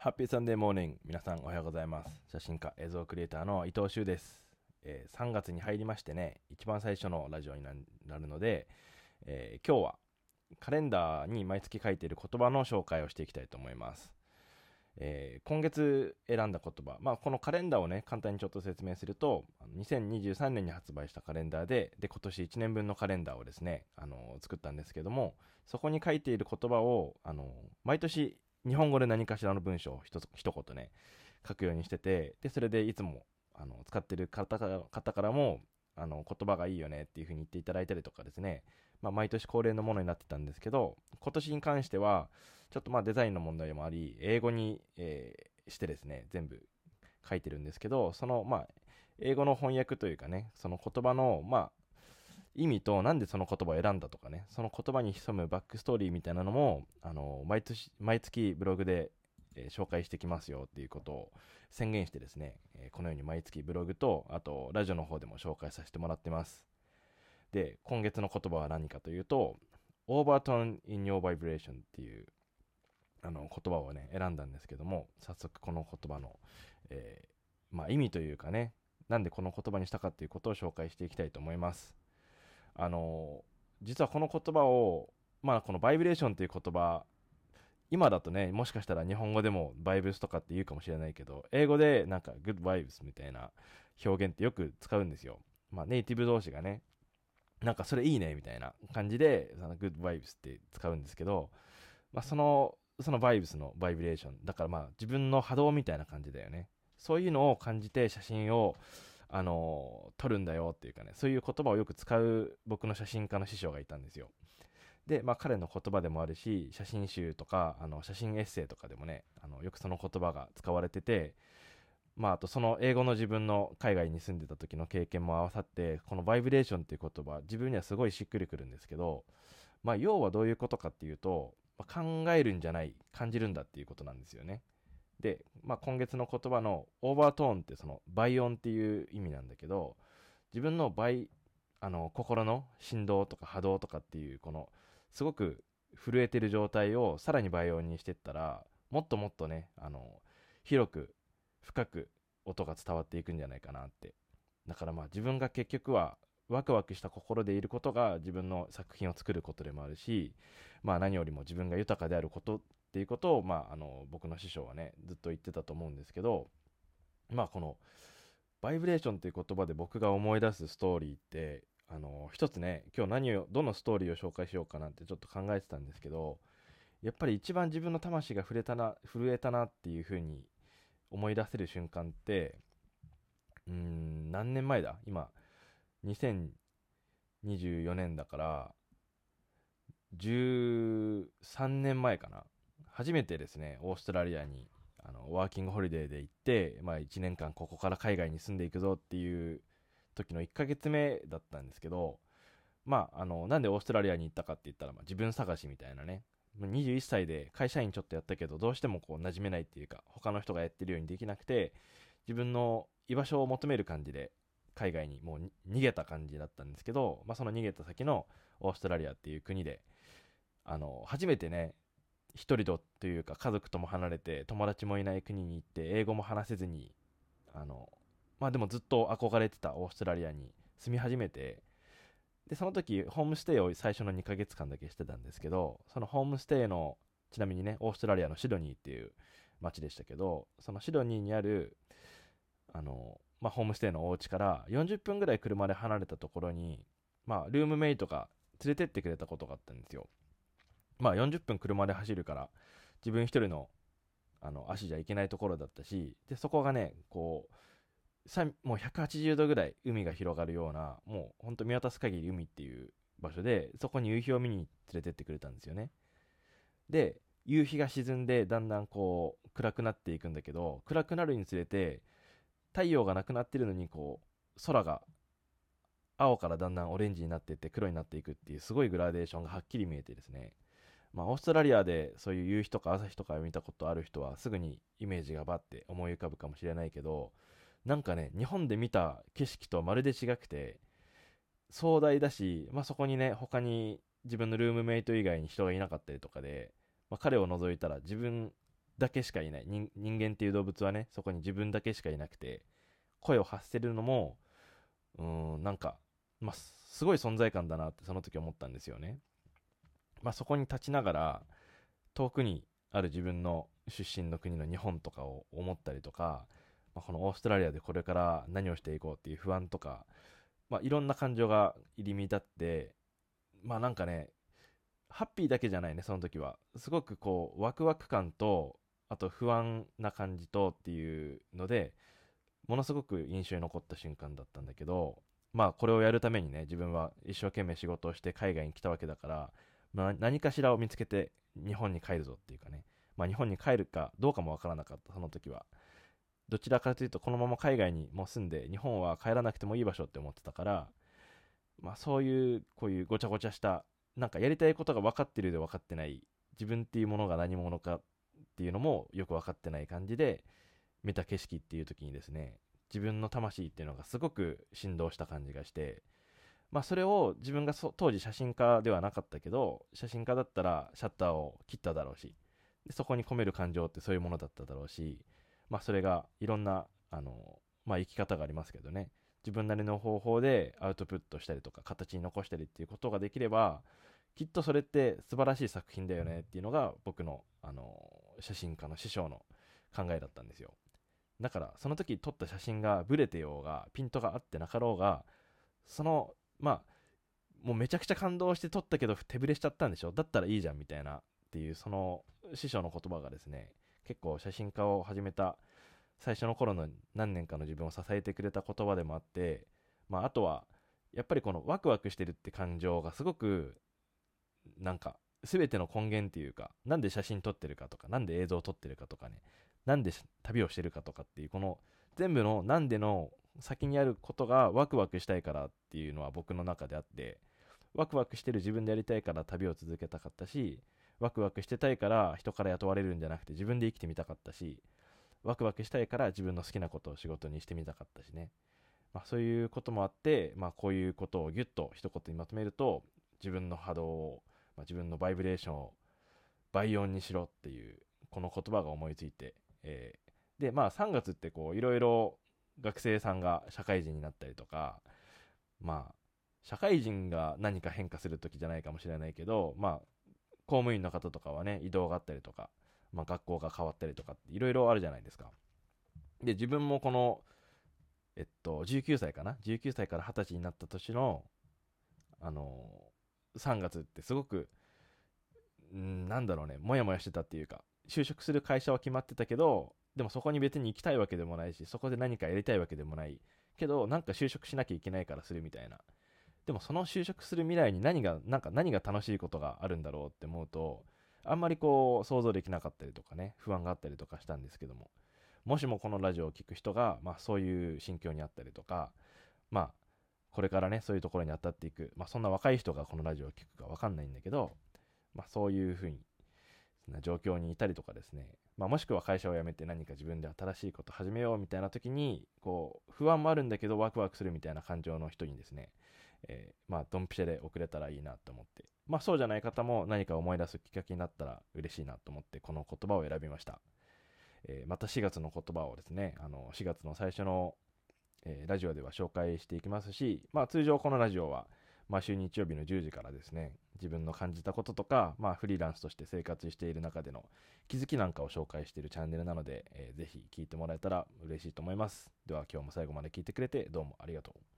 ハッピーサンデーモーニング。皆さんおはようございます。写真家、映像クリエイターの伊藤修です。えー3月に入りましてね、一番最初のラジオになるので、えー今日はカレンダーに毎月書いている言葉の紹介をしていきたいと思います。えー今月選んだ言葉。まあ、このカレンダーをね、簡単にちょっと説明すると、2023年に発売したカレンダーで、で、今年1年分のカレンダーをですね、あの、作ったんですけども、そこに書いている言葉を、あの、毎年、日本語で何かしらの文章を一一言ね、書くようにしてて、で、それでいつも、あの、使ってる方から方からも、あの、言葉がいいよねっていう風に言っていただいたりとかですね、まあ、毎年恒例のものになってたんですけど、今年に関しては、ちょっとまあデザインの問題もあり、英語に、えーしてですね、全部書いてるんですけど、その、まあ、英語の翻訳というかね、その言葉の、まあ、意味となんでその言葉を選んだとかね、その言葉に潜むバックストーリーみたいなのも、あの、毎年、毎月ブログで、えー紹介してきますよっていうことを宣言してですね、えーこのように毎月ブログと、あと、ラジオの方でも紹介させてもらってます。で、今月の言葉は何かというと、overturn in your vibration っていう、あの、言葉をね、選んだんですけども、早速この言葉の、えーまあ意味というかね、なんでこの言葉にしたかっていうことを紹介していきたいと思います。あの、実はこの言葉を、まあこのバイブレーションという言葉、今だとね、もしかしたら日本語でもバイブスとかって言うかもしれないけど、英語でなんか good vibes みたいな表現ってよく使うんですよ。まあネイティブ同士がね、なんかそれいいねみたいな感じで、その good vibes って使うんですけど、まあその、そのバイブスのバイブレーション。だからまあ自分の波動みたいな感じだよね。そういうのを感じて写真を、あの、撮るんだよっていうかね、そういう言葉をよく使う僕の写真家の師匠がいたんですよ。で、まあ彼の言葉でもあるし、写真集とか、あの、写真エッセイとかでもね、あの、よくその言葉が使われてて、まああとその英語の自分の海外に住んでた時の経験も合わさって、このバイブレーションっていう言葉、自分にはすごいしっくりくるんですけど、まあ要はどういうことかっていうと、まあ考えるんじゃない、感じるんだっていうことなんですよね。で、まあ、今月の言葉のオーバートーンってその倍音っていう意味なんだけど、自分の倍、あの、心の振動とか波動とかっていう、この、すごく震えてる状態をさらに倍音にしてったら、もっともっとね、あの、広く、深く音が伝わっていくんじゃないかなって。だからまあ自分が結局は、ワクワクした心でいることが自分の作品を作ることでもあるし、まあ何よりも自分が豊かであることっていうことを、まあ、あの僕の師匠はねずっと言ってたと思うんですけどまあこのバイブレーションっていう言葉で僕が思い出すストーリーってあの一つね今日何をどのストーリーを紹介しようかなってちょっと考えてたんですけどやっぱり一番自分の魂が触れたな震えたなっていうふうに思い出せる瞬間ってうん何年前だ？今2024年だから13年前かな。初めてですね、オーストラリアに、あの、ワーキングホリデーで行って、まあ1年間ここから海外に住んでいくぞっていう時の1ヶ月目だったんですけど、まあ、あの、なんでオーストラリアに行ったかって言ったら、まあ自分探しみたいなね。21歳で会社員ちょっとやったけど、どうしてもこう馴染めないっていうか、他の人がやってるようにできなくて、自分の居場所を求める感じで、海外にもう逃げた感じだったんですけど、まあその逃げた先のオーストラリアっていう国で、あの、初めてね、一人とというか家族とも離れて友達もいない国に行って英語も話せずにあのまあでもずっと憧れてたオーストラリアに住み始めてでその時ホームステイを最初の2ヶ月間だけしてたんですけどそのホームステイのちなみにねオーストラリアのシドニーっていう街でしたけどそのシドニーにあるあのまあホームステイのお家から40分ぐらい車で離れたところにまあルームメイトが連れてってくれたことがあったんですよ。まあ40分車で走るから、自分一人の、あの、足じゃいけないところだったし、で、そこがね、こう、さもう180度ぐらい海が広がるような、もうほんと見渡す限り海っていう場所で、そこに夕日を見に連れてってくれたんですよね。で、夕日が沈んで、だんだんこう、暗くなっていくんだけど、暗くなるにつれて、太陽がなくなってるのに、こう、空が、青からだんだんオレンジになっていって黒になっていくっていうすごいグラデーションがはっきり見えてですね、まあ、オーストラリアでそういう夕日とか朝日とかを見たことある人はすぐにイメージがバッて思い浮かぶかもしれないけど、なんかね、日本で見た景色とはまるで違くて、壮大だし、まあ、そこにね、他に自分のルームメイト以外に人がいなかったりとかで、まあ、彼を除いたら自分だけしかいない人間っていう動物はねそこに自分だけしかいなくて声を発せるのもうんなんか、まあ、すごい存在感だなってその時思ったんですよね。まあ、そこに立ちながら遠くにある自分の出身の国の日本とかを思ったりとか、まあ、このオーストラリアでこれから何をしていこうっていう不安とか、まあ、いろんな感情が入り乱ってまあなんかねハッピーだけじゃないねその時は。すごくこうワクワク感とあと不安な感じとっていうのでものすごく印象に残った瞬間だったんだけどまあこれをやるためにね自分は一生懸命仕事をして海外に来たわけだから、まあ、何かしらを見つけて日本に帰るぞっていうかね。まあ日本に帰るかどうかもわからなかった。その時はどちらかというとこのまま海外にも住んで日本は帰らなくてもいい場所って思ってたからまあそういうこういうごちゃごちゃしたなんかやりたいことが分かってるで分かってない自分っていうものが何者かっていうのもよく分かってない感じで見た景色っていう時にですね自分の魂っていうのがすごく振動した感じがしてまあそれを自分が当時写真家ではなかったけど写真家だったらシャッターを切っただろうしでそこに込める感情ってそういうものだっただろうしまあそれがいろんなあのまあ生き方がありますけどね。自分なりの方法でアウトプットしたりとか形に残したりっていうことができればきっとそれって素晴らしい作品だよねっていうのが僕のあの写真家の師匠の考えだったんですよ。だからその時撮った写真がブレてようがピントが合ってなかろうがそのまあもうめちゃくちゃ感動して撮ったけど手ぶれしちゃったんでしょ？だったらいいじゃんみたいなっていうその師匠の言葉がですね結構写真家を始めた最初の頃の何年かの自分を支えてくれた言葉でもあって、まあ、あとはやっぱりこのワクワクしてるって感情がすごくなんか全ての根源っていうかなんで写真撮ってるかとかなんで映像を撮ってるかとかねなんで旅をしてるかとかっていうこの全部のなんでの先にあることがワクワクしたいからっていうのは僕の中であってワクワクしてる自分でやりたいから旅を続けたかったしワクワクしてたいから人から雇われるんじゃなくて自分で生きてみたかったしワクワクしたいから自分の好きなことを仕事にしてみたかったしね、まあ、そういうこともあって、まあ、こういうことをギュッと一言にまとめると自分の波動を、まあ、自分のバイブレーションを倍音にしろっていうこの言葉が思いついて、えー、でまあ3月ってこういろいろ学生さんが社会人になったりとかまあ社会人が何か変化する時じゃないかもしれないけどまあ公務員の方とかはね移動があったりとかまあ、学校が変わったりとかっていろいろあるじゃないですか。で、自分もこの、えっと、19歳かな ?19 歳から20歳になった年の、あのー、3月ってすごく、んなんだろうね、もやもやしてたっていうか、就職する会社は決まってたけど、でもそこに別に行きたいわけでもないし、そこで何かやりたいわけでもない。けど、なんか就職しなきゃいけないからするみたいな。でもその就職する未来に何が、なんか何が楽しいことがあるんだろうって思うと、あんまりこう想像できなかったりとかね不安があったりとかしたんですけどももしもこのラジオを聴く人が、まあ、そういう心境にあったりとかまあこれからねそういうところに当たっていく、まあ、そんな若い人がこのラジオを聴くか分かんないんだけど、まあ、そういうふうにな状況にいたりとかですね、まあ、もしくは会社を辞めて何か自分で新しいこと始めようみたいな時にこう不安もあるんだけどワクワクするみたいな感情の人にですね、えー、まあドンピシャで送れたらいいなと思ってまあそうじゃない方も何か思い出すきっかけになったら嬉しいなと思ってこの言葉を選びました。えー、また4月の言葉をですね、あの4月の最初の、え、ラジオでは紹介していきますし、まあ通常このラジオは毎週日曜日の10時からですね、自分の感じたこととか、まあフリーランスとして生活している中での気づきなんかを紹介しているチャンネルなので、えー、ぜひ聞いてもらえたら嬉しいと思います。では今日も最後まで聞いてくれてどうもありがとう。